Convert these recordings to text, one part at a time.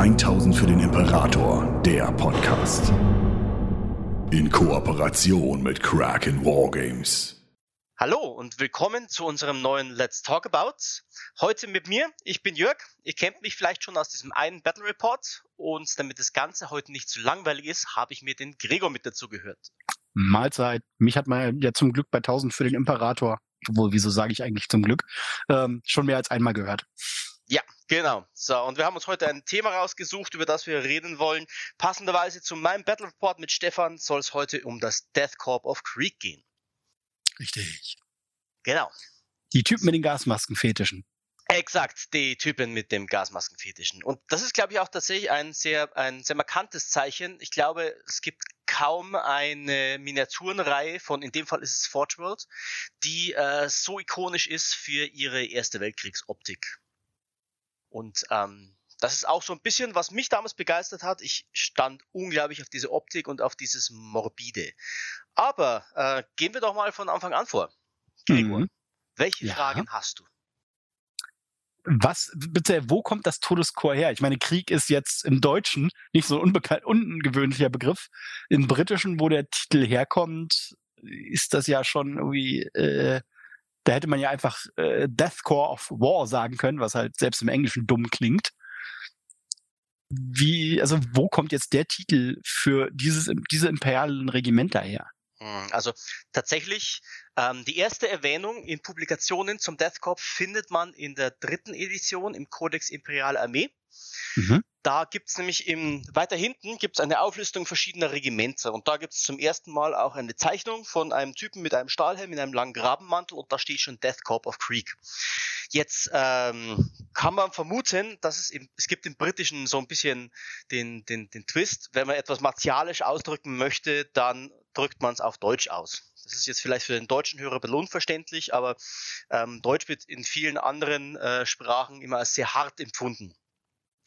1000 für den Imperator, der Podcast. In Kooperation mit Kraken Wargames. Hallo und willkommen zu unserem neuen Let's Talk About. Heute mit mir, ich bin Jörg. Ihr kennt mich vielleicht schon aus diesem einen Battle Report und damit das Ganze heute nicht zu langweilig ist, habe ich mir den Gregor mit dazu gehört. Mahlzeit. Mich hat man ja zum Glück bei 1000 für den Imperator, obwohl, wieso sage ich eigentlich zum Glück, ähm, schon mehr als einmal gehört. Ja, genau. So, und wir haben uns heute ein Thema rausgesucht, über das wir reden wollen. Passenderweise zu meinem Battle Report mit Stefan soll es heute um das Death Corp of Creek gehen. Richtig. Genau. Die Typen mit den Gasmaskenfetischen. Exakt, die Typen mit dem Gasmaskenfetischen. Und das ist, glaube ich, auch tatsächlich ein sehr, ein sehr markantes Zeichen. Ich glaube, es gibt kaum eine Miniaturenreihe von, in dem Fall ist es Forge World, die äh, so ikonisch ist für ihre Erste Weltkriegsoptik. Und ähm, das ist auch so ein bisschen, was mich damals begeistert hat. Ich stand unglaublich auf diese Optik und auf dieses Morbide. Aber äh, gehen wir doch mal von Anfang an vor. Gregor, mhm. welche ja. Fragen hast du? Was, bitte, wo kommt das Todeschor her? Ich meine, Krieg ist jetzt im Deutschen nicht so ein unbekannt, ungewöhnlicher Begriff. Im Britischen, wo der Titel herkommt, ist das ja schon irgendwie äh, da hätte man ja einfach äh, Deathcore of War sagen können, was halt selbst im Englischen dumm klingt. Wie, also wo kommt jetzt der Titel für dieses, diese imperialen Regimenter her? Hm, also tatsächlich, ähm, die erste Erwähnung in Publikationen zum Death Corps findet man in der dritten Edition im Codex Imperiale Armee. Mhm. Da gibt's nämlich im, weiter hinten gibt's eine Auflistung verschiedener Regimenter und da gibt's zum ersten Mal auch eine Zeichnung von einem Typen mit einem Stahlhelm, mit einem langen Grabenmantel und da steht schon Death Corp of Creek. Jetzt ähm, kann man vermuten, dass es im, es gibt im Britischen so ein bisschen den, den, den Twist, wenn man etwas martialisch ausdrücken möchte, dann drückt man es auf Deutsch aus. Das ist jetzt vielleicht für den deutschen Hörer unverständlich, aber ähm, Deutsch wird in vielen anderen äh, Sprachen immer als sehr hart empfunden.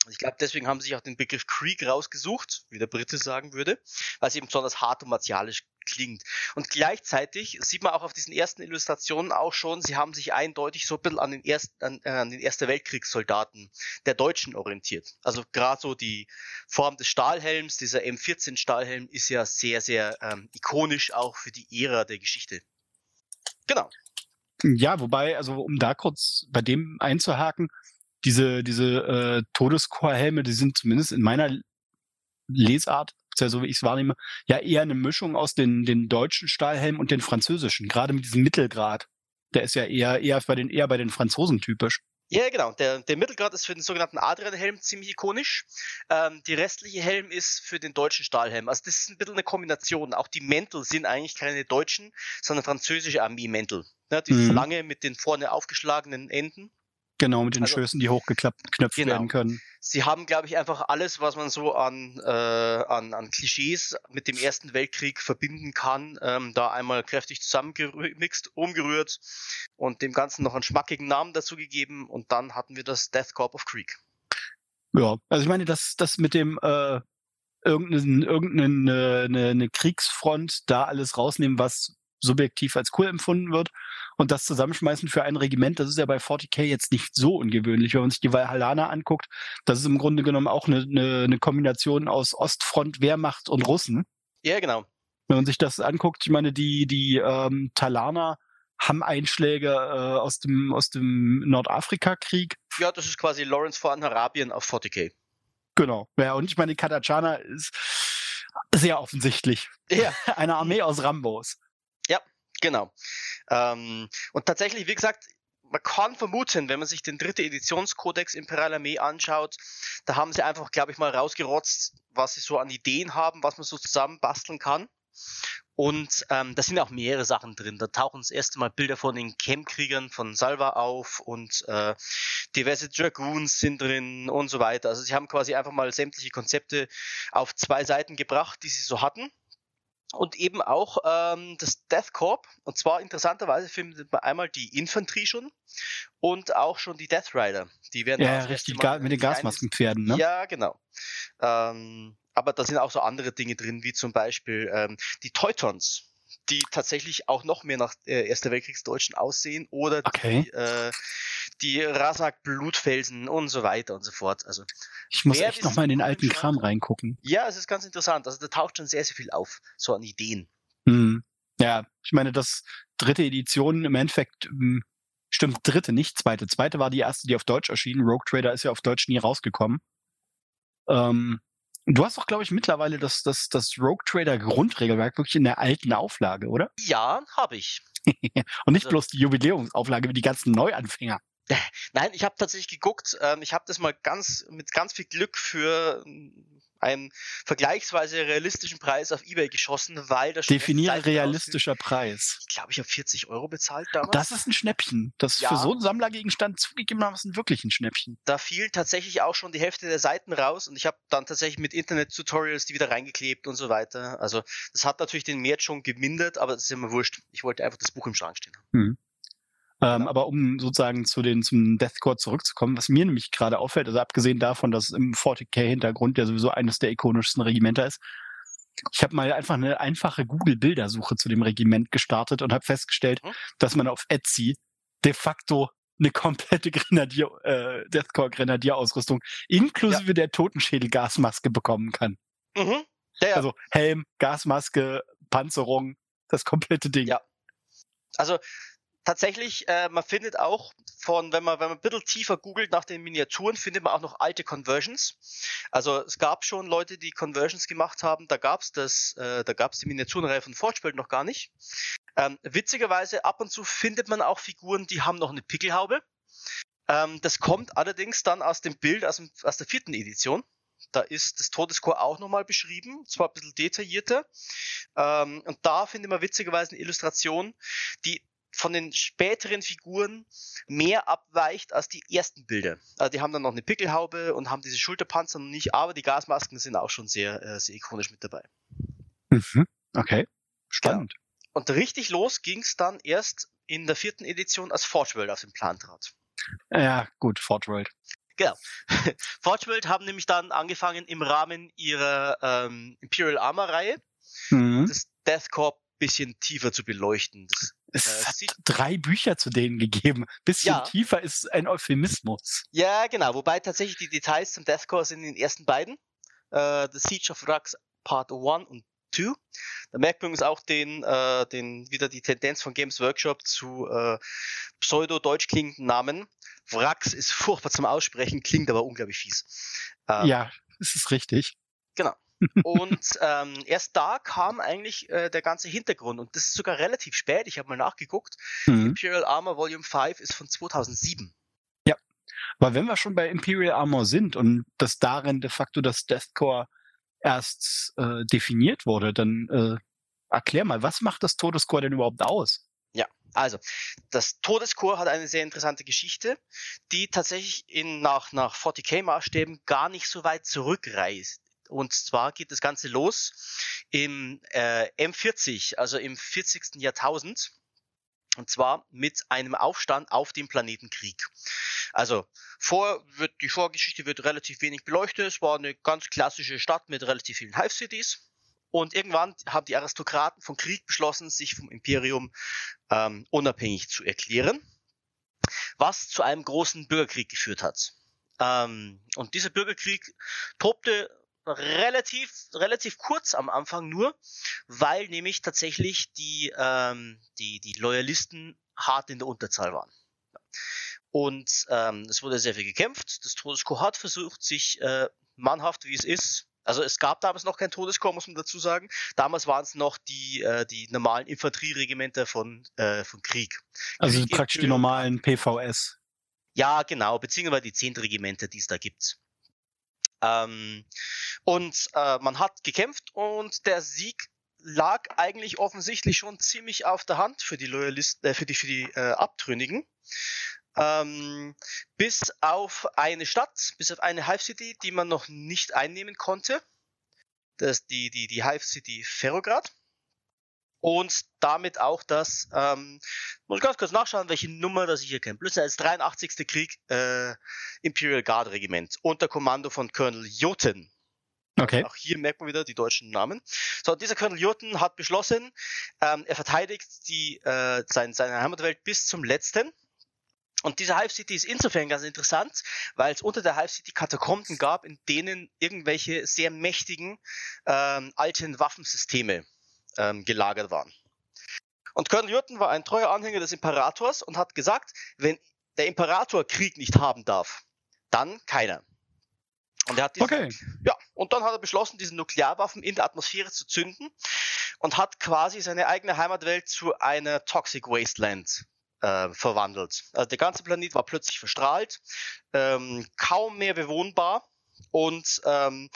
Ich glaube, deswegen haben sie sich auch den Begriff Creek rausgesucht, wie der Brite sagen würde, weil es eben besonders hart und martialisch klingt. Und gleichzeitig sieht man auch auf diesen ersten Illustrationen auch schon, sie haben sich eindeutig so ein bisschen an den, Erst, an, äh, an den Erste Weltkriegssoldaten der Deutschen orientiert. Also gerade so die Form des Stahlhelms, dieser M14 Stahlhelm ist ja sehr, sehr ähm, ikonisch auch für die Ära der Geschichte. Genau. Ja, wobei, also um da kurz bei dem einzuhaken, diese, diese äh, Todeschorhelme, die sind zumindest in meiner Lesart, so wie ich es wahrnehme, ja eher eine Mischung aus den, den deutschen Stahlhelmen und den französischen, gerade mit diesem Mittelgrad. Der ist ja eher, eher bei den, eher bei den Franzosen typisch. Ja, genau. Der, der Mittelgrad ist für den sogenannten Adrian-Helm ziemlich ikonisch. Ähm, die restliche Helm ist für den deutschen Stahlhelm. Also das ist ein bisschen eine Kombination. Auch die Mäntel sind eigentlich keine deutschen, sondern französische Armee-Mäntel. Ne, die mhm. lange mit den vorne aufgeschlagenen Enden. Genau, mit den also, Schößen, die hochgeklappt knöpft genau. werden können. Sie haben, glaube ich, einfach alles, was man so an, äh, an, an Klischees mit dem Ersten Weltkrieg verbinden kann, ähm, da einmal kräftig zusammengemixt, umgerührt und dem Ganzen noch einen schmackigen Namen dazu gegeben und dann hatten wir das Death Corp of Creek. Ja, also ich meine, das, das mit dem äh, irgendeine, irgendeine eine, eine Kriegsfront da alles rausnehmen, was subjektiv als cool empfunden wird und das zusammenschmeißen für ein Regiment, das ist ja bei 40k jetzt nicht so ungewöhnlich. Wenn man sich die Valhallana anguckt, das ist im Grunde genommen auch eine, eine, eine Kombination aus Ostfront, Wehrmacht und Russen. Ja, genau. Wenn man sich das anguckt, ich meine, die, die ähm, Talaner haben Einschläge äh, aus dem, aus dem Nordafrika-Krieg. Ja, das ist quasi Lawrence von Arabien auf 40k. Genau. Ja, und ich meine, die Katachana ist sehr offensichtlich. Ja. Eine Armee aus Rambos. Genau. Ähm, und tatsächlich, wie gesagt, man kann vermuten, wenn man sich den dritte Editionskodex Imperial Armee anschaut, da haben sie einfach, glaube ich, mal rausgerotzt, was sie so an Ideen haben, was man so zusammen basteln kann. Und ähm, da sind auch mehrere Sachen drin. Da tauchen das erste Mal Bilder von den Campkriegern von Salva auf und äh, diverse Dragoons sind drin und so weiter. Also sie haben quasi einfach mal sämtliche Konzepte auf zwei Seiten gebracht, die sie so hatten und eben auch ähm, das Death Corp. Und zwar interessanterweise findet man einmal die Infanterie schon und auch schon die Death Rider. Die werden ja, richtig mit den Gasmaskenpferden, ne? Ja, genau. Ähm, aber da sind auch so andere Dinge drin, wie zum Beispiel ähm, die Teutons, die tatsächlich auch noch mehr nach äh, Erster Weltkriegsdeutschen aussehen oder okay. die, äh, die Rasak Blutfelsen und so weiter und so fort. Also ich muss echt nochmal in den alten Kram reingucken. Ja, es ist ganz interessant. Also da taucht schon sehr, sehr viel auf, so an Ideen. Hm. Ja, ich meine, das dritte Edition im Endeffekt hm, stimmt dritte, nicht zweite. Zweite war die erste, die auf Deutsch erschien. Rogue Trader ist ja auf Deutsch nie rausgekommen. Ähm, du hast doch, glaube ich, mittlerweile das, das, das Rogue Trader Grundregelwerk wirklich in der alten Auflage, oder? Ja, habe ich. Und nicht also, bloß die Jubiläumsauflage wie die ganzen Neuanfänger. Nein, ich habe tatsächlich geguckt. Ähm, ich habe das mal ganz mit ganz viel Glück für einen vergleichsweise realistischen Preis auf Ebay geschossen, weil das Definiere realistischer Preis. Ich glaube, ich habe 40 Euro bezahlt damals. Das ist ein Schnäppchen. Das ist ja. für so einen Sammlergegenstand zugegebenermaßen wirklich ein Schnäppchen. Da fiel tatsächlich auch schon die Hälfte der Seiten raus und ich habe dann tatsächlich mit Internet-Tutorials die wieder reingeklebt und so weiter. Also das hat natürlich den Wert schon gemindert, aber das ist immer wurscht. Ich wollte einfach das Buch im Schrank stehen haben. Hm. Ähm, aber um sozusagen zu den, zum Deathcore zurückzukommen, was mir nämlich gerade auffällt, also abgesehen davon, dass im 40k-Hintergrund ja sowieso eines der ikonischsten Regimenter ist, ich habe mal einfach eine einfache Google-Bildersuche zu dem Regiment gestartet und habe festgestellt, mhm. dass man auf Etsy de facto eine komplette Grenadier, äh, Deathcore-Grenadier-Ausrüstung inklusive ja. der Totenschädel-Gasmaske bekommen kann. Mhm. Ja, ja. Also Helm, Gasmaske, Panzerung, das komplette Ding. Ja. Also tatsächlich, äh, man findet auch von, wenn man, wenn man ein bisschen tiefer googelt nach den Miniaturen, findet man auch noch alte Conversions. Also es gab schon Leute, die Conversions gemacht haben, da gab's das, äh, da gab's die Miniaturenreihe von Forgebuild noch gar nicht. Ähm, witzigerweise, ab und zu findet man auch Figuren, die haben noch eine Pickelhaube. Ähm, das kommt allerdings dann aus dem Bild aus, dem, aus der vierten Edition. Da ist das Todescore auch nochmal beschrieben, zwar ein bisschen detaillierter. Ähm, und da findet man witzigerweise eine Illustration, die von den späteren Figuren mehr abweicht als die ersten Bilder. Also die haben dann noch eine Pickelhaube und haben diese Schulterpanzer noch nicht, aber die Gasmasken sind auch schon sehr, äh, sehr ikonisch mit dabei. Mhm. Okay, spannend. Ja. Und richtig los ging es dann erst in der vierten Edition, als Forge World auf den Plan trat. Ja, gut, Forge World. Genau. Forge World haben nämlich dann angefangen im Rahmen ihrer ähm, Imperial Armor Reihe mhm. das Death Corp bisschen tiefer zu beleuchten. Das es äh, hat drei Bücher zu denen gegeben. Bisschen ja. tiefer ist ein Euphemismus. Ja, genau. Wobei tatsächlich die Details zum Deathcore sind in den ersten beiden. Äh, The Siege of Rux Part 1 und 2. Da merkt man übrigens auch den, äh, den, wieder die Tendenz von Games Workshop zu äh, pseudo-deutsch klingenden Namen. Wrax ist furchtbar zum Aussprechen, klingt aber unglaublich fies. Ähm, ja, das ist richtig. Genau. Und ähm, erst da kam eigentlich äh, der ganze Hintergrund und das ist sogar relativ spät. Ich habe mal nachgeguckt. Mhm. Imperial Armor Volume 5 ist von 2007. Ja, aber wenn wir schon bei Imperial Armor sind und dass darin de facto das Deathcore erst äh, definiert wurde, dann äh, erklär mal, was macht das Todescore denn überhaupt aus? Ja, also das Todescore hat eine sehr interessante Geschichte, die tatsächlich in, nach, nach 40k-Maßstäben gar nicht so weit zurückreist. Und zwar geht das Ganze los im äh, M40, also im 40. Jahrtausend. Und zwar mit einem Aufstand auf dem Planeten Krieg. Also vor wird, die Vorgeschichte wird relativ wenig beleuchtet. Es war eine ganz klassische Stadt mit relativ vielen Hive-Cities. Und irgendwann haben die Aristokraten von Krieg beschlossen, sich vom Imperium ähm, unabhängig zu erklären, was zu einem großen Bürgerkrieg geführt hat. Ähm, und dieser Bürgerkrieg tobte relativ, relativ kurz am Anfang nur, weil nämlich tatsächlich die, ähm, die, die Loyalisten hart in der Unterzahl waren. Und ähm, es wurde sehr viel gekämpft. Das Todeskorps hat versucht, sich äh, mannhaft, wie es ist, also es gab damals noch kein Todeskorps, muss man dazu sagen. Damals waren es noch die, äh, die normalen Infanterieregimenter von, äh, von Krieg. Also Krieg praktisch die normalen PVS. Ja, genau, beziehungsweise die zehn Regimenter, die es da gibt. Ähm, und äh, man hat gekämpft und der Sieg lag eigentlich offensichtlich schon ziemlich auf der Hand für die Loyalisten, äh, für die, für die äh, Abtrünnigen. Ähm, bis auf eine Stadt, bis auf eine Hive City, die man noch nicht einnehmen konnte. Das ist die, die, die Hive City Ferrograd und damit auch das, ähm, muss ich ganz kurz nachschauen, welche Nummer das ich hier kenne. Plus als 83. Krieg äh, Imperial Guard Regiment unter Kommando von Colonel Jotun. Okay. Auch hier merkt man wieder die deutschen Namen. So, dieser Colonel Jotun hat beschlossen, ähm, er verteidigt die, äh, sein, seine Heimatwelt bis zum letzten. Und diese Hive City ist insofern ganz interessant, weil es unter der Hive City Katakomben gab, in denen irgendwelche sehr mächtigen ähm, alten Waffensysteme ähm, gelagert waren. Und Colonel Jurten war ein treuer Anhänger des Imperators und hat gesagt, wenn der Imperator Krieg nicht haben darf, dann keiner. Und er hat diesen, okay. ja, und dann hat er beschlossen, diese Nuklearwaffen in der Atmosphäre zu zünden und hat quasi seine eigene Heimatwelt zu einer Toxic Wasteland äh, verwandelt. Also der ganze Planet war plötzlich verstrahlt, ähm, kaum mehr bewohnbar und ähm,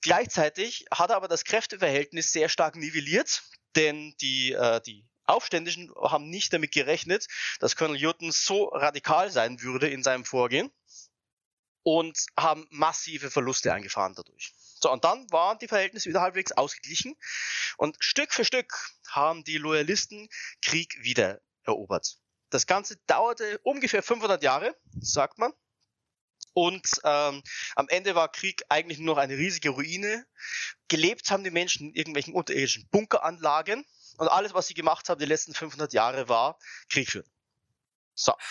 gleichzeitig hat er aber das Kräfteverhältnis sehr stark nivelliert, denn die, äh, die Aufständischen haben nicht damit gerechnet, dass Colonel Houghton so radikal sein würde in seinem Vorgehen und haben massive Verluste eingefahren dadurch. So, und dann waren die Verhältnisse wieder halbwegs ausgeglichen und Stück für Stück haben die Loyalisten Krieg wieder erobert. Das Ganze dauerte ungefähr 500 Jahre, sagt man. Und ähm, am Ende war Krieg eigentlich nur noch eine riesige Ruine. Gelebt haben die Menschen in irgendwelchen unterirdischen Bunkeranlagen. Und alles, was sie gemacht haben die letzten 500 Jahre, war Krieg führen. So.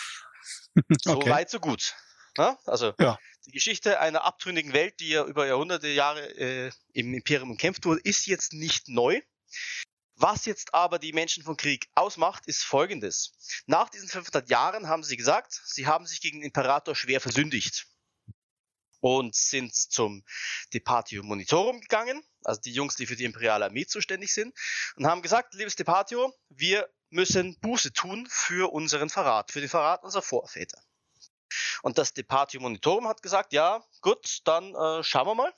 So okay. weit, so gut. Ja? Also ja. die Geschichte einer abtrünnigen Welt, die ja über Jahrhunderte Jahre äh, im Imperium umkämpft wurde, ist jetzt nicht neu. Was jetzt aber die Menschen von Krieg ausmacht, ist folgendes. Nach diesen 500 Jahren haben sie gesagt, sie haben sich gegen den Imperator schwer versündigt und sind zum Depatio Monitorum gegangen, also die Jungs, die für die imperiale Armee zuständig sind, und haben gesagt, liebes Depatio, wir müssen Buße tun für unseren Verrat, für den Verrat unserer Vorväter. Und das Depatio Monitorum hat gesagt, ja, gut, dann äh, schauen wir mal.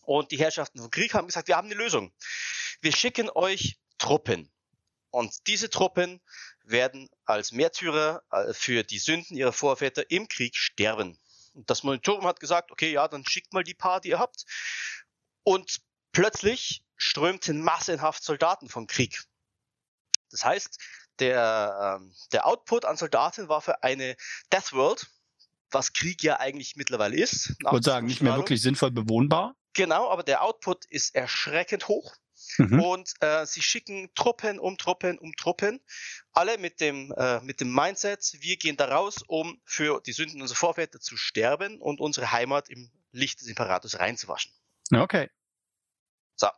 Und die Herrschaften von Krieg haben gesagt, wir haben eine Lösung wir schicken euch Truppen. Und diese Truppen werden als Märtyrer äh, für die Sünden ihrer Vorväter im Krieg sterben. Und das Monitorum hat gesagt, okay, ja, dann schickt mal die paar, die ihr habt. Und plötzlich strömten massenhaft Soldaten vom Krieg. Das heißt, der, ähm, der Output an Soldaten war für eine Death World, was Krieg ja eigentlich mittlerweile ist. Ich würde sagen, nicht mehr wirklich sinnvoll bewohnbar. Genau, aber der Output ist erschreckend hoch. Mhm. Und äh, sie schicken Truppen um Truppen um Truppen, alle mit dem, äh, mit dem Mindset, wir gehen da raus, um für die Sünden unserer Vorväter zu sterben und unsere Heimat im Licht des Imperators reinzuwaschen. Okay. So.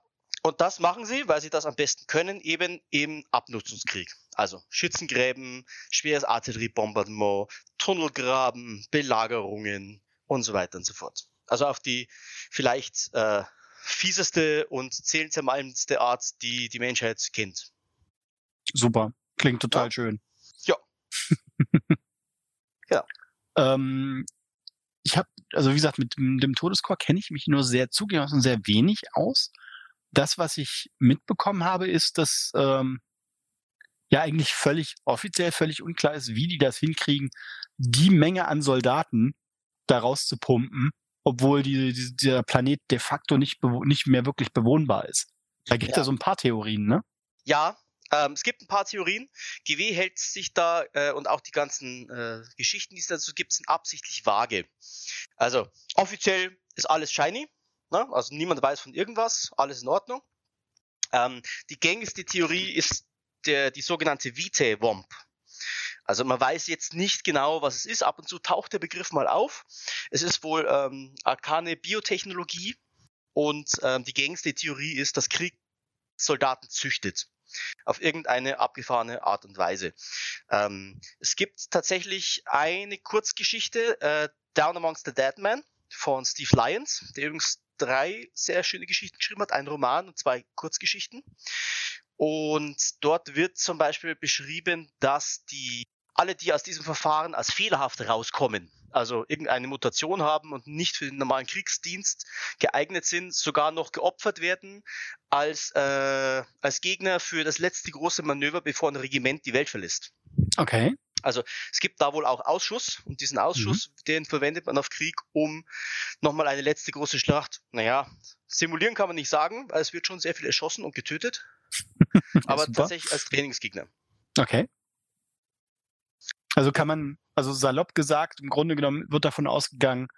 Und das machen sie, weil sie das am besten können, eben im Abnutzungskrieg. Also Schützengräben, schweres Artilleriebombardement, Tunnelgraben, Belagerungen und so weiter und so fort. Also auf die vielleicht äh, fieseste und zählenzermalmendste Art, die die Menschheit kennt. Super. Klingt total ja. schön. Ja. ja. Ähm, ich habe, also wie gesagt, mit dem Todeschor kenne ich mich nur sehr zugelassen, sehr wenig aus. Das, was ich mitbekommen habe, ist, dass ähm, ja eigentlich völlig offiziell völlig unklar ist, wie die das hinkriegen, die Menge an Soldaten daraus zu pumpen, obwohl die, die, dieser Planet de facto nicht, nicht mehr wirklich bewohnbar ist. Da gibt es ja. ja so ein paar Theorien, ne? Ja, ähm, es gibt ein paar Theorien. GW hält sich da äh, und auch die ganzen äh, Geschichten, die es dazu gibt, sind absichtlich vage. Also offiziell ist alles shiny, ne? also niemand weiß von irgendwas, alles in Ordnung. Ähm, die gängigste Theorie ist der, die sogenannte Vitae-Womp. Also man weiß jetzt nicht genau, was es ist. Ab und zu taucht der Begriff mal auf. Es ist wohl ähm, arkane Biotechnologie und ähm, die gängigste Theorie ist, dass Krieg Soldaten züchtet auf irgendeine abgefahrene Art und Weise. Ähm, es gibt tatsächlich eine Kurzgeschichte, äh, Down Amongst the Dead Men von Steve Lyons, der übrigens drei sehr schöne Geschichten geschrieben hat, ein Roman und zwei Kurzgeschichten. Und dort wird zum Beispiel beschrieben, dass die alle, die aus diesem Verfahren als fehlerhaft rauskommen, also irgendeine Mutation haben und nicht für den normalen Kriegsdienst geeignet sind, sogar noch geopfert werden als, äh, als Gegner für das letzte große Manöver, bevor ein Regiment die Welt verlässt. Okay. Also es gibt da wohl auch Ausschuss und diesen Ausschuss, mhm. den verwendet man auf Krieg, um nochmal eine letzte große Schlacht, naja, simulieren kann man nicht sagen, weil es wird schon sehr viel erschossen und getötet, aber super. tatsächlich als Trainingsgegner. Okay. Also kann man, also salopp gesagt, im Grunde genommen wird davon ausgegangen,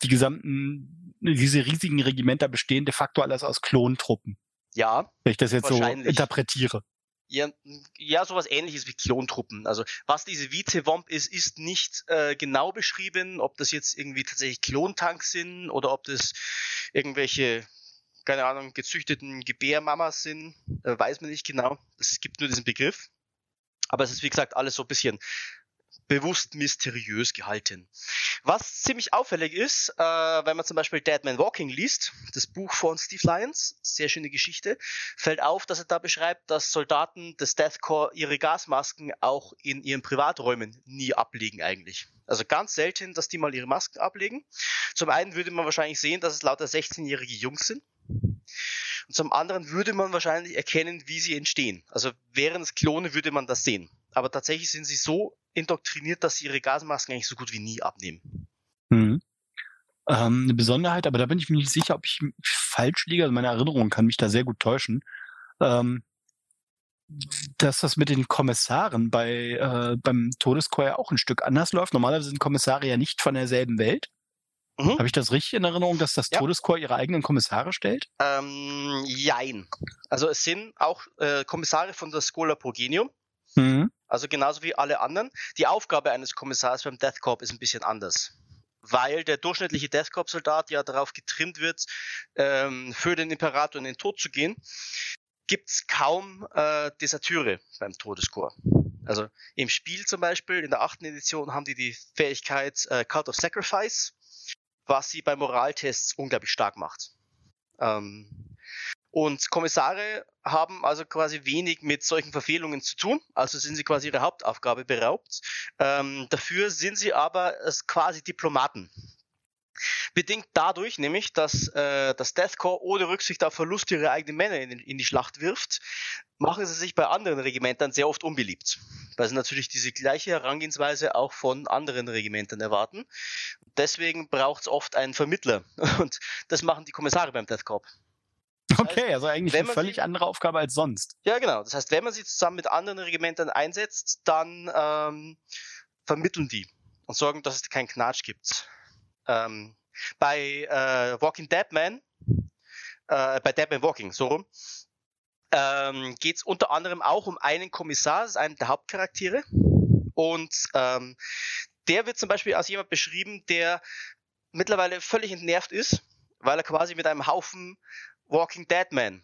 die gesamten, diese riesigen Regimenter bestehen de facto alles aus Klontruppen. Ja. Wenn ich das jetzt so interpretiere. Ja, ja, sowas ähnliches wie Klontruppen. Also was diese Vize-Womp ist, ist nicht äh, genau beschrieben, ob das jetzt irgendwie tatsächlich Klontanks sind oder ob das irgendwelche, keine Ahnung, gezüchteten Gebärmamas sind, äh, weiß man nicht genau. Es gibt nur diesen Begriff. Aber es ist wie gesagt alles so ein bisschen bewusst mysteriös gehalten. Was ziemlich auffällig ist, äh, wenn man zum Beispiel Dead Man Walking liest, das Buch von Steve Lyons, sehr schöne Geschichte, fällt auf, dass er da beschreibt, dass Soldaten des Death Corps ihre Gasmasken auch in ihren Privaträumen nie ablegen eigentlich. Also ganz selten, dass die mal ihre Masken ablegen. Zum einen würde man wahrscheinlich sehen, dass es lauter 16-jährige Jungs sind. Und zum anderen würde man wahrscheinlich erkennen, wie sie entstehen. Also wären es Klone, würde man das sehen. Aber tatsächlich sind sie so indoktriniert, dass sie ihre Gasmasken eigentlich so gut wie nie abnehmen. Mhm. Ähm, eine Besonderheit, aber da bin ich mir nicht sicher, ob ich falsch liege. Also meine Erinnerung kann mich da sehr gut täuschen. Ähm, dass das mit den Kommissaren bei äh, beim Todeschor ja auch ein Stück anders läuft. Normalerweise sind Kommissare ja nicht von derselben Welt. Mhm. Habe ich das richtig in Erinnerung, dass das ja. Todeskorps ihre eigenen Kommissare stellt? Ähm, jein. Also es sind auch äh, Kommissare von der Schola Progenium. Mhm. Also genauso wie alle anderen. Die Aufgabe eines Kommissars beim Death Corps ist ein bisschen anders. Weil der durchschnittliche Death Corps-Soldat ja darauf getrimmt wird, ähm, für den Imperator in den Tod zu gehen, gibt's kaum äh, Desertüre beim Todeskorps. Also im Spiel zum Beispiel, in der achten Edition, haben die die Fähigkeit äh, Cult of Sacrifice, was sie bei Moraltests unglaublich stark macht. Ähm, und Kommissare haben also quasi wenig mit solchen Verfehlungen zu tun, also sind sie quasi ihrer Hauptaufgabe beraubt. Ähm, dafür sind sie aber quasi Diplomaten. Bedingt dadurch nämlich, dass äh, das Death Corps ohne Rücksicht auf Verlust ihrer eigenen Männer in, in, die Schlacht wirft, machen sie sich bei anderen Regimentern sehr oft unbeliebt. Weil sie natürlich diese gleiche Herangehensweise auch von anderen Regimentern erwarten. Deswegen braucht es oft einen Vermittler. Und das machen die Kommissare beim Death Corps. Okay, also eigentlich eine völlig sie, andere Aufgabe als sonst. Ja, genau. Das heißt, wenn man sie zusammen mit anderen Regimentern einsetzt, dann ähm, vermitteln die und sorgen, dass es keinen Knatsch gibt. Ähm, bei äh, Walking Dead Man, äh, bei Dead Man Walking, so rum, ähm, geht es unter anderem auch um einen Kommissar, das ist einer der Hauptcharaktere. Und ähm, der wird zum Beispiel als jemand beschrieben, der mittlerweile völlig entnervt ist, weil er quasi mit einem Haufen Walking Dead Man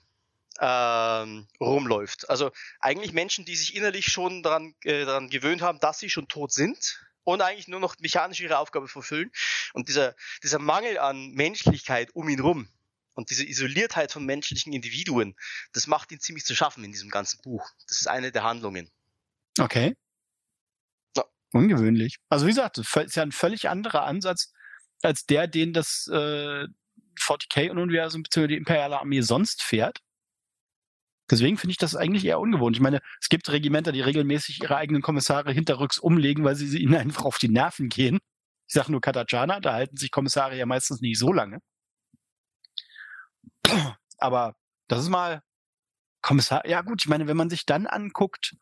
ähm, rumläuft. Also eigentlich Menschen, die sich innerlich schon daran, äh, daran gewöhnt haben, dass sie schon tot sind und eigentlich nur noch mechanisch ihre Aufgabe verfüllen. Und dieser, dieser Mangel an Menschlichkeit um ihn rum und diese Isoliertheit von menschlichen Individuen, das macht ihn ziemlich zu schaffen in diesem ganzen Buch. Das ist eine der Handlungen. Okay. Ja. Ungewöhnlich. Also wie gesagt, das ist ja ein völlig anderer Ansatz als der, den das äh, 40k-Universum bzw. die imperiale Armee sonst fährt. Deswegen finde ich das eigentlich eher ungewohnt. Ich meine, es gibt Regimenter, die regelmäßig ihre eigenen Kommissare hinterrücks umlegen, weil sie ihnen einfach auf die Nerven gehen. Ich sage nur Katachana, da halten sich Kommissare ja meistens nicht so lange. Aber das ist mal Kommissar. Ja gut, ich meine, wenn man sich dann anguckt,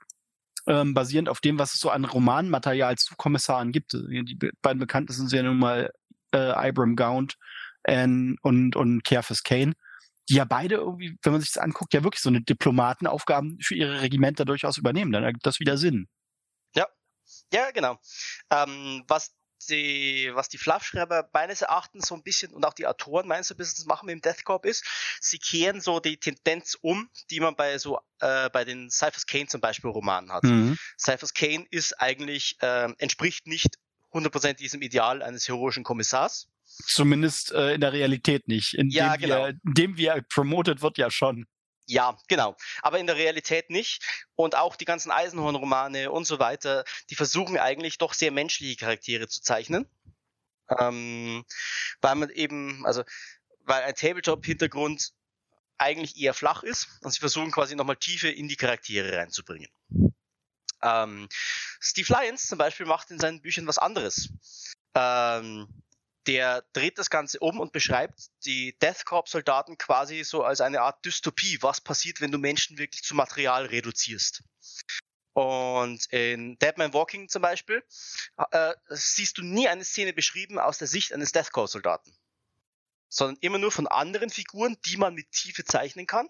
ähm, basierend auf dem, was es so an Romanmaterial zu Kommissaren gibt, die beiden bekanntesten sind ja nun mal äh, Ibram Gaunt ähm, und, und Kerfus Kane, die ja beide irgendwie, wenn man sich das anguckt, ja wirklich so eine Diplomatenaufgaben für ihre Regimenter durchaus übernehmen. Dann ergibt das wieder Sinn. Ja, ja, genau. Ähm, was die, was die Fluffschreiber meines Erachtens so ein bisschen und auch die Autoren meines Erachtens machen mit dem Death Corp ist, sie kehren so die Tendenz um, die man bei so äh, bei den Cyphers Kane zum Beispiel Romanen hat. Mhm. Cyphers Kane ist eigentlich äh, entspricht nicht 100% diesem Ideal eines heroischen Kommissars. Zumindest äh, in der Realität nicht. In ja, dem genau. Wir, in dem wir promoted wird ja schon. Ja, genau. Aber in der Realität nicht. Und auch die ganzen Eisenhorn-Romane und so weiter, die versuchen eigentlich doch sehr menschliche Charaktere zu zeichnen. Ähm, weil man eben, also, weil ein Tabletop-Hintergrund eigentlich eher flach ist und sie versuchen quasi nochmal Tiefe in die Charaktere reinzubringen. Ähm, Steve Lyons zum Beispiel macht in seinen Büchern was anderes. Ähm, der dreht das Ganze um und beschreibt die Death Corps-Soldaten quasi so als eine Art Dystopie. Was passiert, wenn du Menschen wirklich zu Material reduzierst? Und in Dead Man Walking zum Beispiel äh, siehst du nie eine Szene beschrieben aus der Sicht eines Death Corps-Soldaten. sondern immer nur von anderen Figuren, die man mit Tiefe zeichnen kann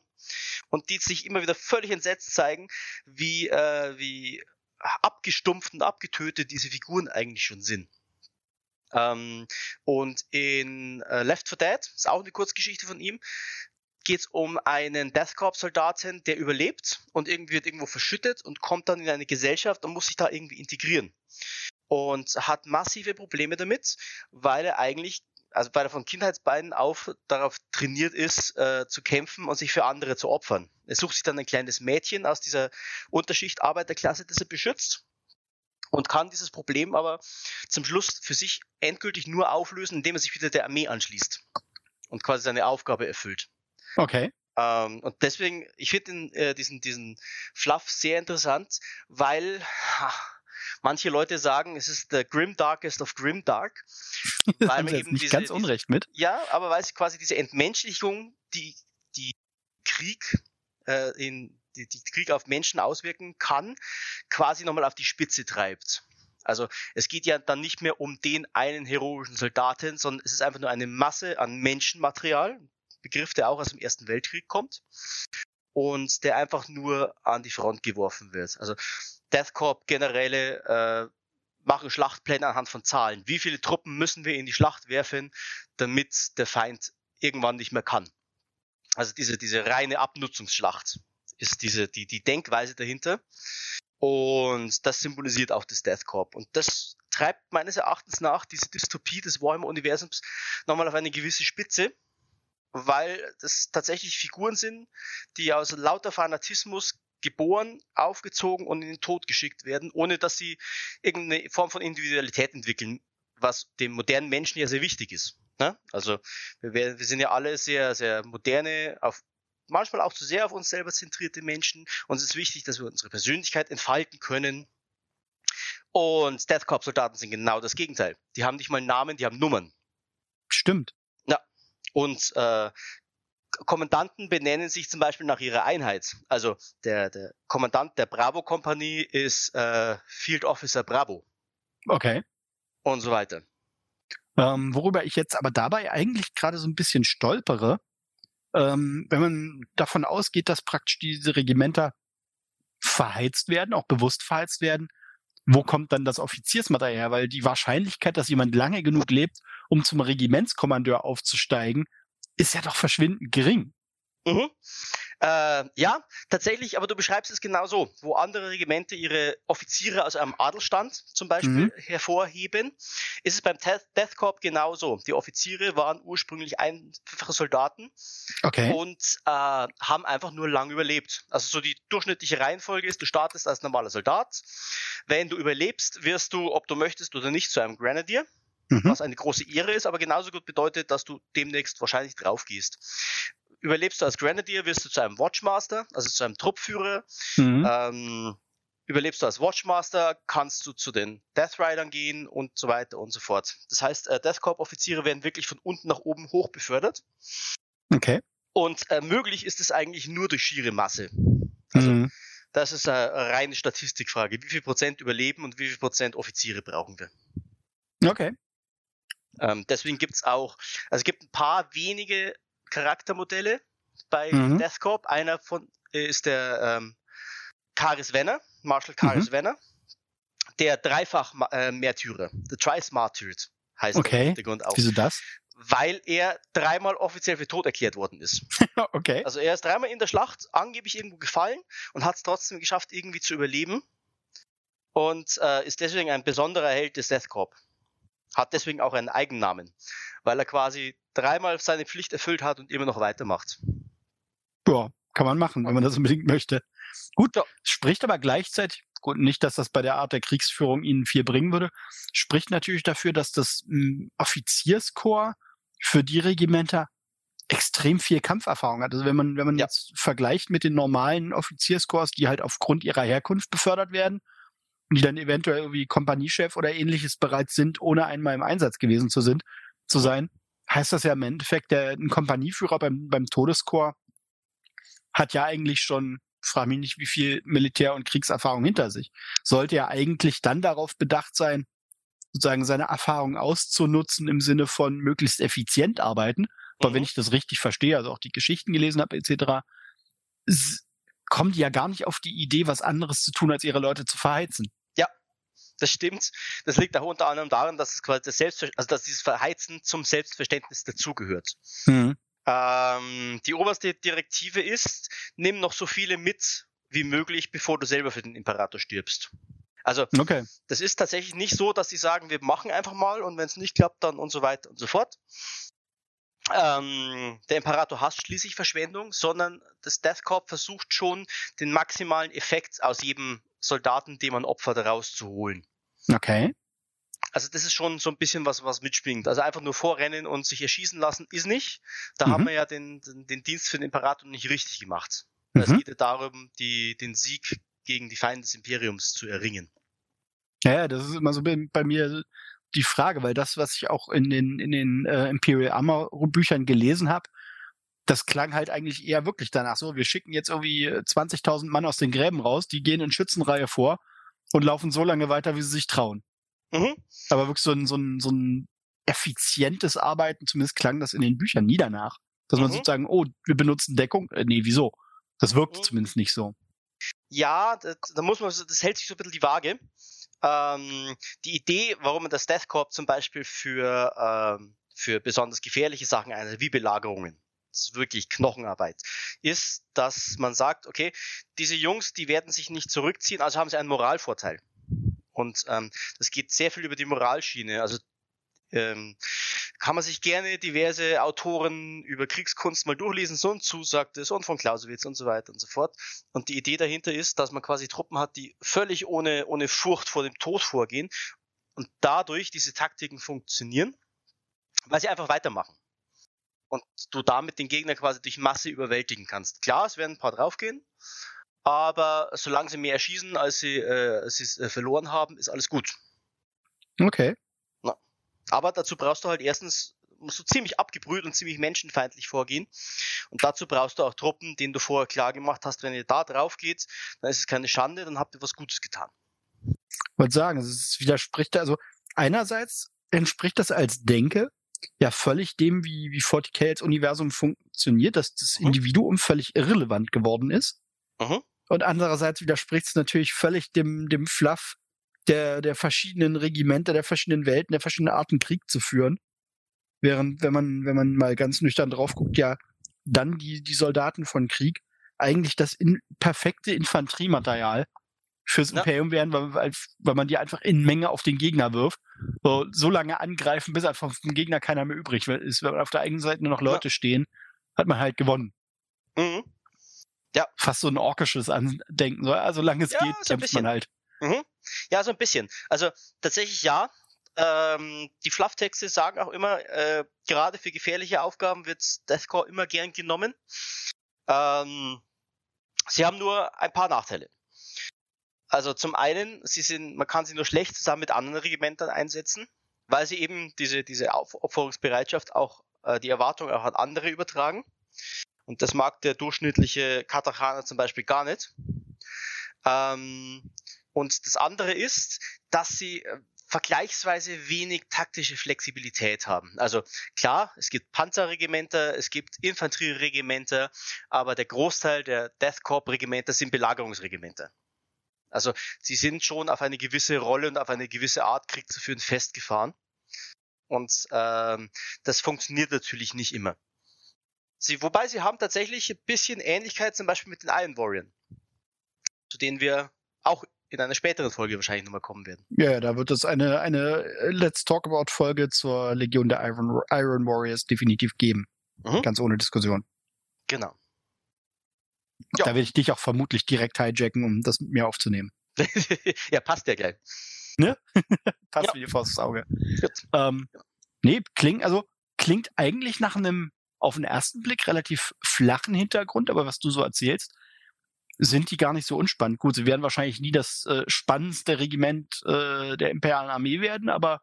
und die sich immer wieder völlig entsetzt zeigen, wie, äh, wie abgestumpft und abgetötet diese Figuren eigentlich schon sind. Ähm, und in äh, Left 4 Dead, ist auch eine Kurzgeschichte von ihm, geht es um einen Death Corps Soldaten, der überlebt und irgendwie wird irgendwo verschüttet und kommt dann in eine Gesellschaft und muss sich da irgendwie integrieren. Und hat massive Probleme damit, weil er eigentlich also weil er von Kindheitsbeinen auf darauf trainiert ist, äh, zu kämpfen und sich für andere zu opfern. Er sucht sich dann ein kleines Mädchen aus dieser Unterschicht Arbeiterklasse, das er beschützt und kann dieses Problem aber zum Schluss für sich endgültig nur auflösen, indem er sich wieder der Armee anschließt und quasi seine Aufgabe erfüllt. Okay. Ähm, und deswegen, ich finde äh, diesen, diesen Fluff sehr interessant, weil ha, manche Leute sagen, es ist der Grim Darkest of Grim Dark. Weil man eben nicht diese, ganz unrecht mit. Ja, aber weil es quasi diese Entmenschlichung, die, die Krieg äh, in die, die Krieg auf Menschen auswirken kann, quasi nochmal auf die Spitze treibt. Also es geht ja dann nicht mehr um den einen heroischen Soldaten, sondern es ist einfach nur eine Masse an Menschenmaterial, Begriff, der auch aus dem Ersten Weltkrieg kommt und der einfach nur an die Front geworfen wird. Also Death Corp generelle äh, machen Schlachtpläne anhand von Zahlen. Wie viele Truppen müssen wir in die Schlacht werfen, damit der Feind irgendwann nicht mehr kann? Also diese, diese reine Abnutzungsschlacht ist diese, die, die Denkweise dahinter. Und das symbolisiert auch das Death Corp. Und das treibt meines Erachtens nach diese Dystopie des Warhammer-Universums nochmal auf eine gewisse Spitze, weil das tatsächlich Figuren sind, die aus lauter Fanatismus geboren, aufgezogen und in den Tod geschickt werden, ohne dass sie irgendeine Form von Individualität entwickeln, was dem modernen Menschen ja sehr wichtig ist. Ne? Also wir, wir sind ja alle sehr, sehr moderne, auf manchmal auch zu sehr auf uns selber zentrierte Menschen. Uns ist wichtig, dass wir unsere Persönlichkeit entfalten können. Und Death Corp Soldaten sind genau das Gegenteil. Die haben nicht mal Namen, die haben Nummern. Stimmt. Ja. Und äh, Kommandanten benennen sich zum Beispiel nach ihrer Einheit. Also der, der Kommandant der Bravo-Kompanie ist äh, Field Officer Bravo. Okay. Und so weiter. Ähm, worüber ich jetzt aber dabei eigentlich gerade so ein bisschen stolpere, ähm, wenn man davon ausgeht, dass praktisch diese Regimenter verheizt werden, auch bewusst verheizt werden, wo kommt dann das Offiziersmaterial her? Weil die Wahrscheinlichkeit, dass jemand lange genug lebt, um zum Regimentskommandeur aufzusteigen, ist ja doch verschwindend gering. Mhm. Äh, ja, tatsächlich, aber du beschreibst es genau so, wo andere Regimente ihre Offiziere aus einem Adelstand zum Beispiel mhm. hervorheben, ist es beim Death Corp genauso. Die Offiziere waren ursprünglich einfache Soldaten okay. und äh, haben einfach nur lang überlebt. Also so die durchschnittliche Reihenfolge ist, du startest als normaler Soldat, wenn du überlebst, wirst du, ob du möchtest oder nicht, zu einem Grenadier mhm. was eine große Ehre ist, aber genauso gut bedeutet, dass du demnächst wahrscheinlich drauf gehst überlebst du als Grenadier, wirst du zu einem Watchmaster, also zu einem Truppführer. Mhm. Ähm, überlebst du als Watchmaster, kannst du zu den Death Riders gehen und so weiter und so fort. Das heißt, äh, Death Corp Offiziere werden wirklich von unten nach oben hoch befördert. Okay. Und äh, möglich ist es eigentlich nur durch schiere Masse. Also, mhm. das ist eine reine Statistikfrage. Wie viel Prozent überleben und wie viel Prozent Offiziere brauchen wir? Okay. Ähm, deswegen gibt's auch, also es gibt ein paar wenige Charaktermodelle bei mhm. Death Corp. Einer von äh, ist der ähm, Karis Venner, Marshall Karis mhm. Venner, der dreifach äh, Märtyrer, the Trice Martyred heißt okay. im Hintergrund auch. Wieso das? Weil er dreimal offiziell für tot erklärt worden ist. okay. Also er ist dreimal in der Schlacht angeblich irgendwo gefallen und hat es trotzdem geschafft, irgendwie zu überleben. Und äh, ist deswegen ein besonderer Held des Death Corp. Hat deswegen auch einen Eigennamen, weil er quasi dreimal seine Pflicht erfüllt hat und immer noch weitermacht. Ja, kann man machen, wenn man das unbedingt möchte. Gut, ja. spricht aber gleichzeitig, gut, nicht, dass das bei der Art der Kriegsführung ihnen viel bringen würde, spricht natürlich dafür, dass das hm, Offizierskorps für die Regimenter extrem viel Kampferfahrung hat. Also wenn man, wenn man ja. jetzt vergleicht mit den normalen Offizierskorps, die halt aufgrund ihrer Herkunft befördert werden, die dann eventuell irgendwie Kompaniechef oder ähnliches bereits sind, ohne einmal im Einsatz gewesen zu sind, zu sein, heißt das ja im Endeffekt, der ein Kompanieführer beim, beim Todeskorps hat ja eigentlich schon, frage mich nicht, wie viel Militär- und Kriegserfahrung hinter sich. Sollte ja eigentlich dann darauf bedacht sein, sozusagen seine Erfahrung auszunutzen im Sinne von möglichst effizient arbeiten, Aber mhm. wenn ich das richtig verstehe, also auch die Geschichten gelesen habe, etc., kommen die ja gar nicht auf die Idee, was anderes zu tun, als ihre Leute zu verheizen. Das stimmt. Das liegt auch unter anderem daran, dass es quasi das Selbstver also dass dieses Verheizen zum Selbstverständnis dazugehört. Mhm. Ähm, die oberste Direktive ist, nimm noch so viele mit wie möglich, bevor du selber für den Imperator stirbst. Also okay. das ist tatsächlich nicht so, dass sie sagen, wir machen einfach mal und wenn es nicht klappt, dann und so weiter und so fort. Ähm, der Imperator hasst schließlich Verschwendung, sondern das Death Corps versucht schon, den maximalen Effekt aus jedem Soldaten, dem man opfert, rauszuholen. Okay. Also das ist schon so ein bisschen was, was mitspringt. Also einfach nur vorrennen und sich erschießen lassen ist nicht. Da mhm. haben wir ja den, den, den, Dienst für den Imperator nicht richtig gemacht. Mhm. Es geht ja darum, die, den Sieg gegen die Feinde des Imperiums zu erringen. Ja, das ist immer so bei mir die Frage, weil das, was ich auch in den, in den äh, Imperial Armor Büchern gelesen habe, das klang halt eigentlich eher wirklich danach so, wir schicken jetzt irgendwie 20.000 Mann aus den Gräben raus, die gehen in Schützenreihe vor und laufen so lange weiter, wie sie sich trauen. Mhm. Aber wirklich so ein, so, ein, so ein effizientes Arbeiten, zumindest klang das in den Büchern nie danach. Dass man mhm. sozusagen, oh, wir benutzen Deckung. Äh, nee, wieso? Das wirkt mhm. zumindest nicht so. Ja, da muss man, das hält sich so ein bisschen die Waage. Ähm, die Idee, warum man das Death Corps zum Beispiel für, ähm, für besonders gefährliche Sachen einsetzt, wie Belagerungen, ist wirklich Knochenarbeit, ist, dass man sagt, okay, diese Jungs, die werden sich nicht zurückziehen, also haben sie einen Moralvorteil. Und ähm, das geht sehr viel über die Moralschiene. Also ähm, kann man sich gerne diverse Autoren über Kriegskunst mal durchlesen. So und Zu sagt es und von Clausewitz und so weiter und so fort. Und die Idee dahinter ist, dass man quasi Truppen hat, die völlig ohne, ohne Furcht vor dem Tod vorgehen und dadurch diese Taktiken funktionieren, weil sie einfach weitermachen. Und du damit den Gegner quasi durch Masse überwältigen kannst. Klar, es werden ein paar draufgehen, aber solange sie mehr schießen, als sie, äh, sie äh, verloren haben, ist alles gut. Okay. Aber dazu brauchst du halt erstens, musst du ziemlich abgebrüht und ziemlich menschenfeindlich vorgehen. Und dazu brauchst du auch Truppen, denen du vorher klar gemacht hast, wenn ihr da drauf geht, dann ist es keine Schande, dann habt ihr was Gutes getan. Ich wollte sagen, es widerspricht, also einerseits entspricht das als Denke ja völlig dem, wie, wie 40k als Universum funktioniert, dass das mhm. Individuum völlig irrelevant geworden ist. Mhm. Und andererseits widerspricht es natürlich völlig dem, dem Fluff, der, der verschiedenen Regimenter, der verschiedenen Welten, der verschiedenen Arten Krieg zu führen. Während, wenn man, wenn man mal ganz nüchtern drauf guckt, ja, dann die, die Soldaten von Krieg eigentlich das in, perfekte Infanteriematerial fürs ja. Imperium wären, weil, weil man die einfach in Menge auf den Gegner wirft. So, so lange angreifen, bis einfach vom Gegner keiner mehr übrig ist. Wenn auf der eigenen Seite nur noch Leute ja. stehen, hat man halt gewonnen. Mhm. Ja. Fast so ein orkisches Andenken. So, also solange es ja, geht, kämpft man halt. Mhm. Ja, so ein bisschen. Also tatsächlich ja. Ähm, die Flufftexte sagen auch immer, äh, gerade für gefährliche Aufgaben wird Deathcore immer gern genommen. Ähm, sie haben nur ein paar Nachteile. Also zum einen, sie sind, man kann sie nur schlecht zusammen mit anderen Regimentern einsetzen, weil sie eben diese, diese Aufopferungsbereitschaft auch, äh, die Erwartung auch an andere übertragen. Und das mag der durchschnittliche Katachaner zum Beispiel gar nicht. Ähm, und das andere ist, dass sie äh, vergleichsweise wenig taktische Flexibilität haben. Also klar, es gibt Panzerregimenter, es gibt Infanterieregimenter, aber der Großteil der Death Corps Regimenter sind Belagerungsregimenter. Also sie sind schon auf eine gewisse Rolle und auf eine gewisse Art Krieg zu führen festgefahren. Und ähm, das funktioniert natürlich nicht immer. Sie, wobei sie haben tatsächlich ein bisschen Ähnlichkeit zum Beispiel mit den Iron Warriors, zu denen wir auch in einer späteren Folge wahrscheinlich nochmal kommen werden. Ja, da wird es eine, eine Let's Talk About Folge zur Legion der Iron, Iron Warriors definitiv geben. Mhm. Ganz ohne Diskussion. Genau. Da werde ich dich auch vermutlich direkt hijacken, um das mit mir aufzunehmen. ja, passt ja gleich. Ne? passt ja. wie die Faust aufs Auge. Ähm, nee, klingt, also, klingt eigentlich nach einem auf den ersten Blick relativ flachen Hintergrund, aber was du so erzählst, sind die gar nicht so unspannend. Gut, sie werden wahrscheinlich nie das äh, spannendste Regiment äh, der imperialen Armee werden, aber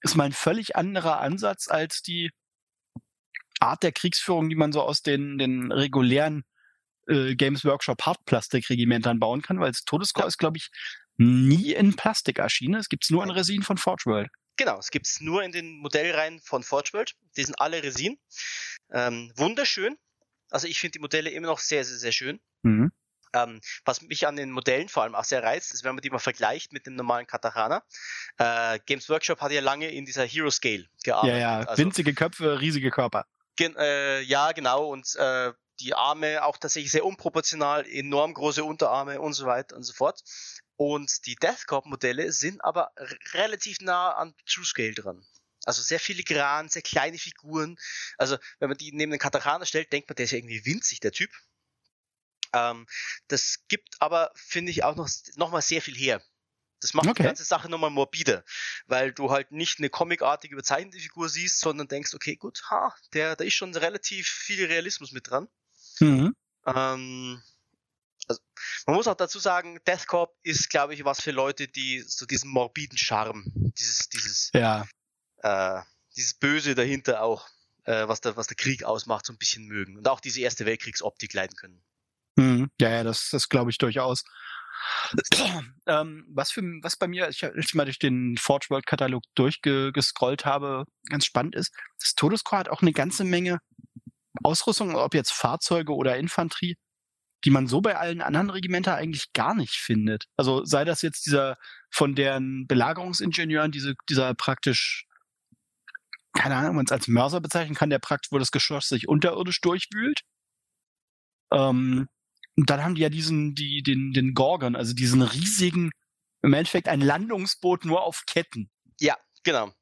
ist mal ein völlig anderer Ansatz als die Art der Kriegsführung, die man so aus den, den regulären äh, Games Workshop Hartplastik-Regimentern bauen kann, weil das Todescore ja. ist, glaube ich, nie in Plastik erschienen. Es gibt es nur in Resin von Forge World. Genau, es gibt es nur in den Modellreihen von Forge World. Die sind alle Resin. Ähm, wunderschön. Also ich finde die Modelle immer noch sehr, sehr, sehr schön. Mhm. Ähm, was mich an den Modellen vor allem auch sehr reizt, ist, wenn man die mal vergleicht mit dem normalen Katahana. Äh, Games Workshop hat ja lange in dieser Hero Scale gearbeitet. Ja, ja, also, winzige Köpfe, riesige Körper. Gen äh, ja, genau. Und äh, die Arme auch tatsächlich sehr unproportional, enorm große Unterarme und so weiter und so fort. Und die Death Corp Modelle sind aber relativ nah an True Scale dran. Also sehr filigran, sehr kleine Figuren. Also wenn man die neben den Katakana stellt, denkt man, der ist ja irgendwie winzig, der Typ. Ähm, das gibt aber, finde ich, auch noch, noch mal sehr viel her. Das macht okay. die ganze Sache nochmal morbide, weil du halt nicht eine comicartige überzeichnete Figur siehst, sondern denkst, okay, gut, ha, der, da ist schon relativ viel Realismus mit dran. Mhm. Ähm, also, man muss auch dazu sagen, Death Corp ist, glaube ich, was für Leute, die so diesen morbiden Charme, dieses, dieses, ja. äh, dieses Böse dahinter auch, äh, was, der, was der Krieg ausmacht, so ein bisschen mögen und auch diese Erste Weltkriegsoptik leiden können. Mhm. Ja, ja, das, das glaube ich durchaus. ähm, was, für, was bei mir, ich, ich mal durch den Forge World Katalog durchgescrollt habe, ganz spannend ist, das Todescore hat auch eine ganze Menge Ausrüstung, ob jetzt Fahrzeuge oder Infanterie, die man so bei allen anderen Regimenter eigentlich gar nicht findet. Also sei das jetzt dieser von deren Belagerungsingenieuren, diese, dieser praktisch, keine Ahnung, man es als Mörser bezeichnen kann, der praktisch, wo das Geschoss sich unterirdisch durchwühlt. Ähm, und dann haben die ja diesen, die, den, den Gorgon, also diesen riesigen, im Endeffekt ein Landungsboot nur auf Ketten. Ja, genau.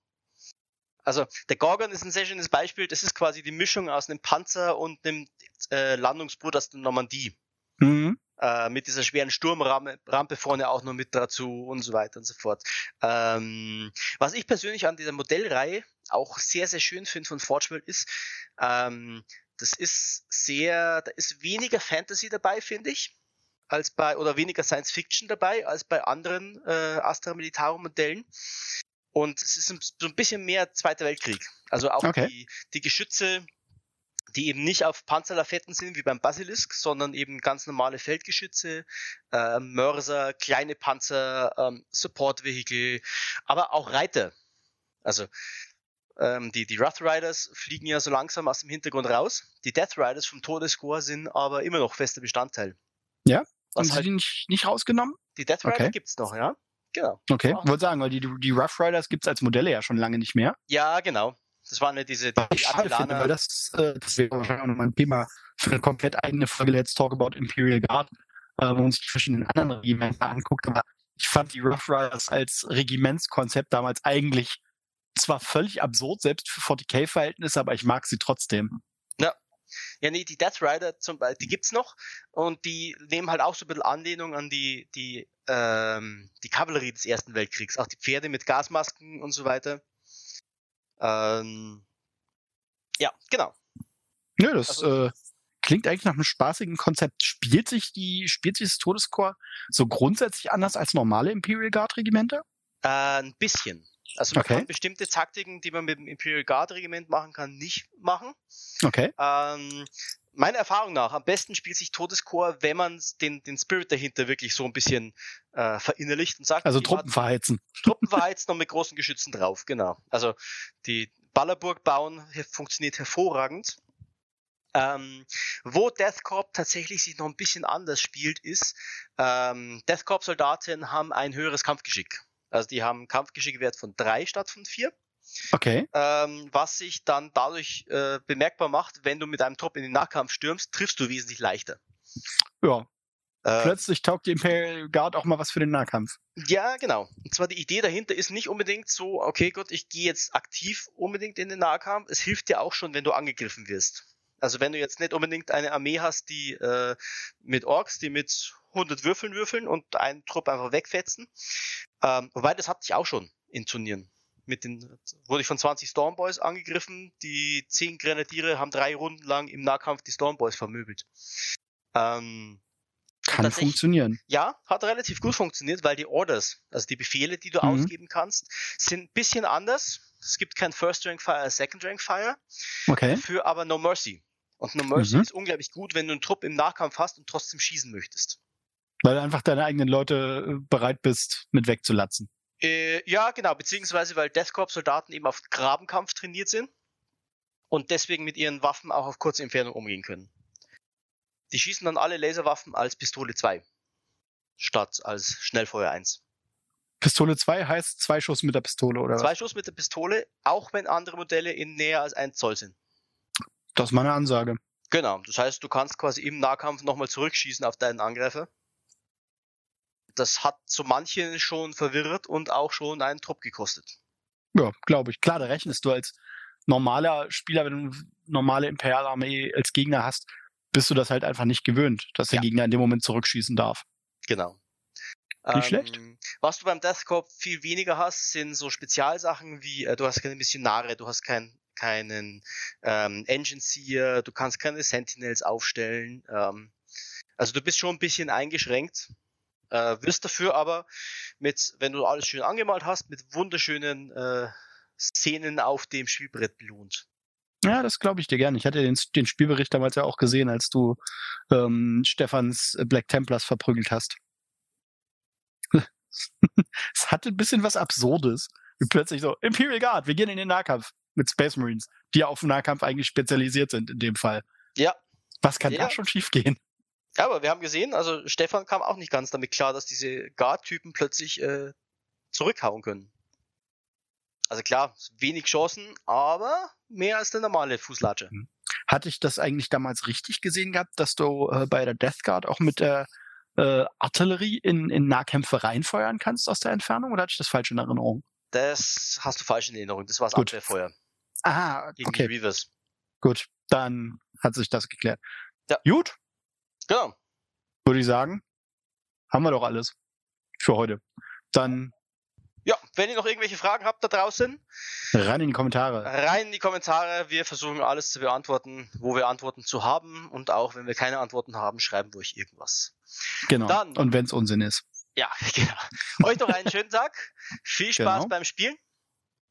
Also der Gorgon ist ein sehr schönes Beispiel. Das ist quasi die Mischung aus einem Panzer und einem äh, Landungsboot aus der Normandie. Mhm. Äh, mit dieser schweren Sturmrampe vorne auch noch mit dazu und so weiter und so fort. Ähm, was ich persönlich an dieser Modellreihe auch sehr, sehr schön finde von Forge ist, ähm, das ist sehr, da ist weniger Fantasy dabei, finde ich, als bei, oder weniger Science Fiction dabei, als bei anderen äh, Astra Militarum Modellen. Und es ist so ein bisschen mehr Zweiter Weltkrieg. Also auch okay. die, die Geschütze, die eben nicht auf Panzerlafetten sind wie beim Basilisk, sondern eben ganz normale Feldgeschütze, äh, Mörser, kleine Panzer, ähm, Support-Vehikel, aber auch Reiter. Also ähm, die, die Rough Riders fliegen ja so langsam aus dem Hintergrund raus. Die Death Riders vom Todescore sind aber immer noch fester Bestandteil. Ja? Was Haben halt, sie die nicht, nicht rausgenommen? Die Death Rider okay. gibt's noch, ja. Genau. Okay, ich wollte sagen, weil die, die Rough Riders gibt's als Modelle ja schon lange nicht mehr. Ja, genau. Das waren ja diese die ich finde, weil das, äh, das wäre wahrscheinlich auch nochmal ein Thema für eine komplett eigene Folge Let's Talk About Imperial Guard, äh, wo man sich die verschiedenen anderen Regimenter anguckt. Aber ich fand die Rough Riders als Regimentskonzept damals eigentlich zwar völlig absurd, selbst für 40k-Verhältnisse, aber ich mag sie trotzdem. Ja. Ja, nee, die Death Rider zum Beispiel, die gibt's noch und die nehmen halt auch so ein bisschen Anlehnung an die, die, ähm, die Kavallerie des Ersten Weltkriegs, auch die Pferde mit Gasmasken und so weiter. Ähm, ja, genau. Ja, das also, äh, klingt eigentlich nach einem spaßigen Konzept. Spielt sich die, spielt sich das Todescore so grundsätzlich anders als normale Imperial Guard Regimenter? Äh, ein bisschen. Also man okay. kann bestimmte Taktiken, die man mit dem Imperial Guard Regiment machen kann, nicht machen. Okay. Ähm, meiner Erfahrung nach, am besten spielt sich Todeschor, wenn man den, den Spirit dahinter wirklich so ein bisschen äh, verinnerlicht und sagt. Also Truppen verheizen. Truppen verheizen und mit großen Geschützen drauf, genau. Also die Ballerburg bauen funktioniert hervorragend. Ähm, wo Death Corp tatsächlich sich noch ein bisschen anders spielt, ist, ähm, Death Corp Soldaten haben ein höheres Kampfgeschick. Also die haben Kampfgeschickwert von drei statt von vier. Okay. Ähm, was sich dann dadurch äh, bemerkbar macht, wenn du mit einem Trupp in den Nahkampf stürmst, triffst du wesentlich leichter. Ja. Äh, Plötzlich taugt die Imperial Guard auch mal was für den Nahkampf. Ja, genau. Und zwar die Idee dahinter ist nicht unbedingt so, okay Gott, ich gehe jetzt aktiv unbedingt in den Nahkampf. Es hilft dir auch schon, wenn du angegriffen wirst. Also wenn du jetzt nicht unbedingt eine Armee hast, die äh, mit Orks, die mit 100 Würfeln würfeln und einen Trupp einfach wegfetzen. Ähm, wobei das hatte ich auch schon in Turnieren. Mit den, wurde ich von 20 Stormboys angegriffen. Die 10 Grenadiere haben drei Runden lang im Nahkampf die Stormboys vermöbelt. Ähm, Kann funktionieren. Ja, hat relativ gut funktioniert, weil die Orders, also die Befehle, die du mhm. ausgeben kannst, sind ein bisschen anders. Es gibt kein First Rank Fire, Second Rank Fire. Okay. Für aber No Mercy. Und No Mercy mhm. ist unglaublich gut, wenn du einen Trupp im Nahkampf hast und trotzdem schießen möchtest. Weil du einfach deine eigenen Leute äh, bereit bist, mit wegzulatzen. Äh, ja, genau, beziehungsweise weil Death Corps Soldaten eben auf Grabenkampf trainiert sind. und deswegen mit ihren Waffen auch auf kurze Entfernung umgehen können. Die schießen dann alle Laserwaffen als Pistole 2 statt als Schnellfeuer 1. Pistole 2 heißt zwei Schuss mit der Pistole, oder? Zwei Schuss mit der Pistole, auch wenn andere Modelle in näher als 1 Zoll sind. Das ist meine Ansage. Genau, das heißt, du kannst quasi im Nahkampf nochmal zurückschießen auf deinen Angreifer. Das hat so manchen schon verwirrt und auch schon einen Trupp gekostet. Ja, glaube ich. Klar, da rechnest du als normaler Spieler, wenn du normale Imperialarmee als Gegner hast, bist du das halt einfach nicht gewöhnt, dass der ja. Gegner in dem Moment zurückschießen darf. Genau. Nicht ähm, schlecht. Was du beim Death Corp viel weniger hast, sind so Spezialsachen wie, äh, du hast keine Missionare, du hast kein, keinen ähm, Engine Seer, du kannst keine Sentinels aufstellen. Ähm, also du bist schon ein bisschen eingeschränkt, äh, wirst dafür aber mit, wenn du alles schön angemalt hast, mit wunderschönen äh, Szenen auf dem Spielbrett belohnt. Ja, das glaube ich dir gerne. Ich hatte den, den Spielbericht damals ja auch gesehen, als du ähm, Stefans Black Templars verprügelt hast. es hatte ein bisschen was Absurdes. Wie plötzlich so, Imperial Guard, wir gehen in den Nahkampf mit Space Marines, die ja auf Nahkampf eigentlich spezialisiert sind in dem Fall. Ja. Was kann ja. da schon schiefgehen? Ja, aber wir haben gesehen, also Stefan kam auch nicht ganz damit klar, dass diese Guard-Typen plötzlich äh, zurückhauen können. Also klar, wenig Chancen, aber mehr als der normale Fußlatscher. Hm. Hatte ich das eigentlich damals richtig gesehen gehabt, dass du äh, bei der Death Guard auch mit der äh, Artillerie in, in Nahkämpfe reinfeuern kannst aus der Entfernung oder hatte ich das falsch in Erinnerung? Das hast du falsch in Erinnerung. Das war das Gut. Abwehrfeuer. Aha, gegen okay. Reavers. Gut, dann hat sich das geklärt. Ja. Gut. Genau. Würde ich sagen, haben wir doch alles für heute. Dann ja, wenn ihr noch irgendwelche Fragen habt da draußen, rein in die Kommentare. Rein in die Kommentare. Wir versuchen alles zu beantworten, wo wir Antworten zu haben. Und auch wenn wir keine Antworten haben, schreiben wir euch irgendwas. Genau. Dann, und wenn es Unsinn ist. Ja, genau. Euch noch einen schönen Tag. Viel Spaß genau. beim Spielen.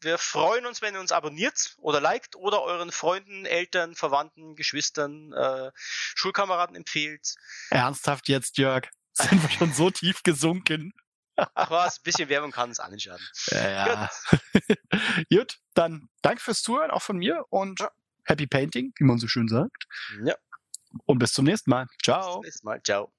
Wir freuen uns, wenn ihr uns abonniert oder liked oder euren Freunden, Eltern, Verwandten, Geschwistern, äh, Schulkameraden empfehlt. Ernsthaft jetzt, Jörg? Sind wir schon so tief gesunken? Ach was, ein bisschen Werbung kann es auch nicht schaden. Ja, ja. Gut. Gut, dann danke fürs Zuhören, auch von mir und. Happy Painting, wie man so schön sagt. Ja. Und bis zum nächsten Mal. Ciao. Bis zum nächsten Mal. Ciao.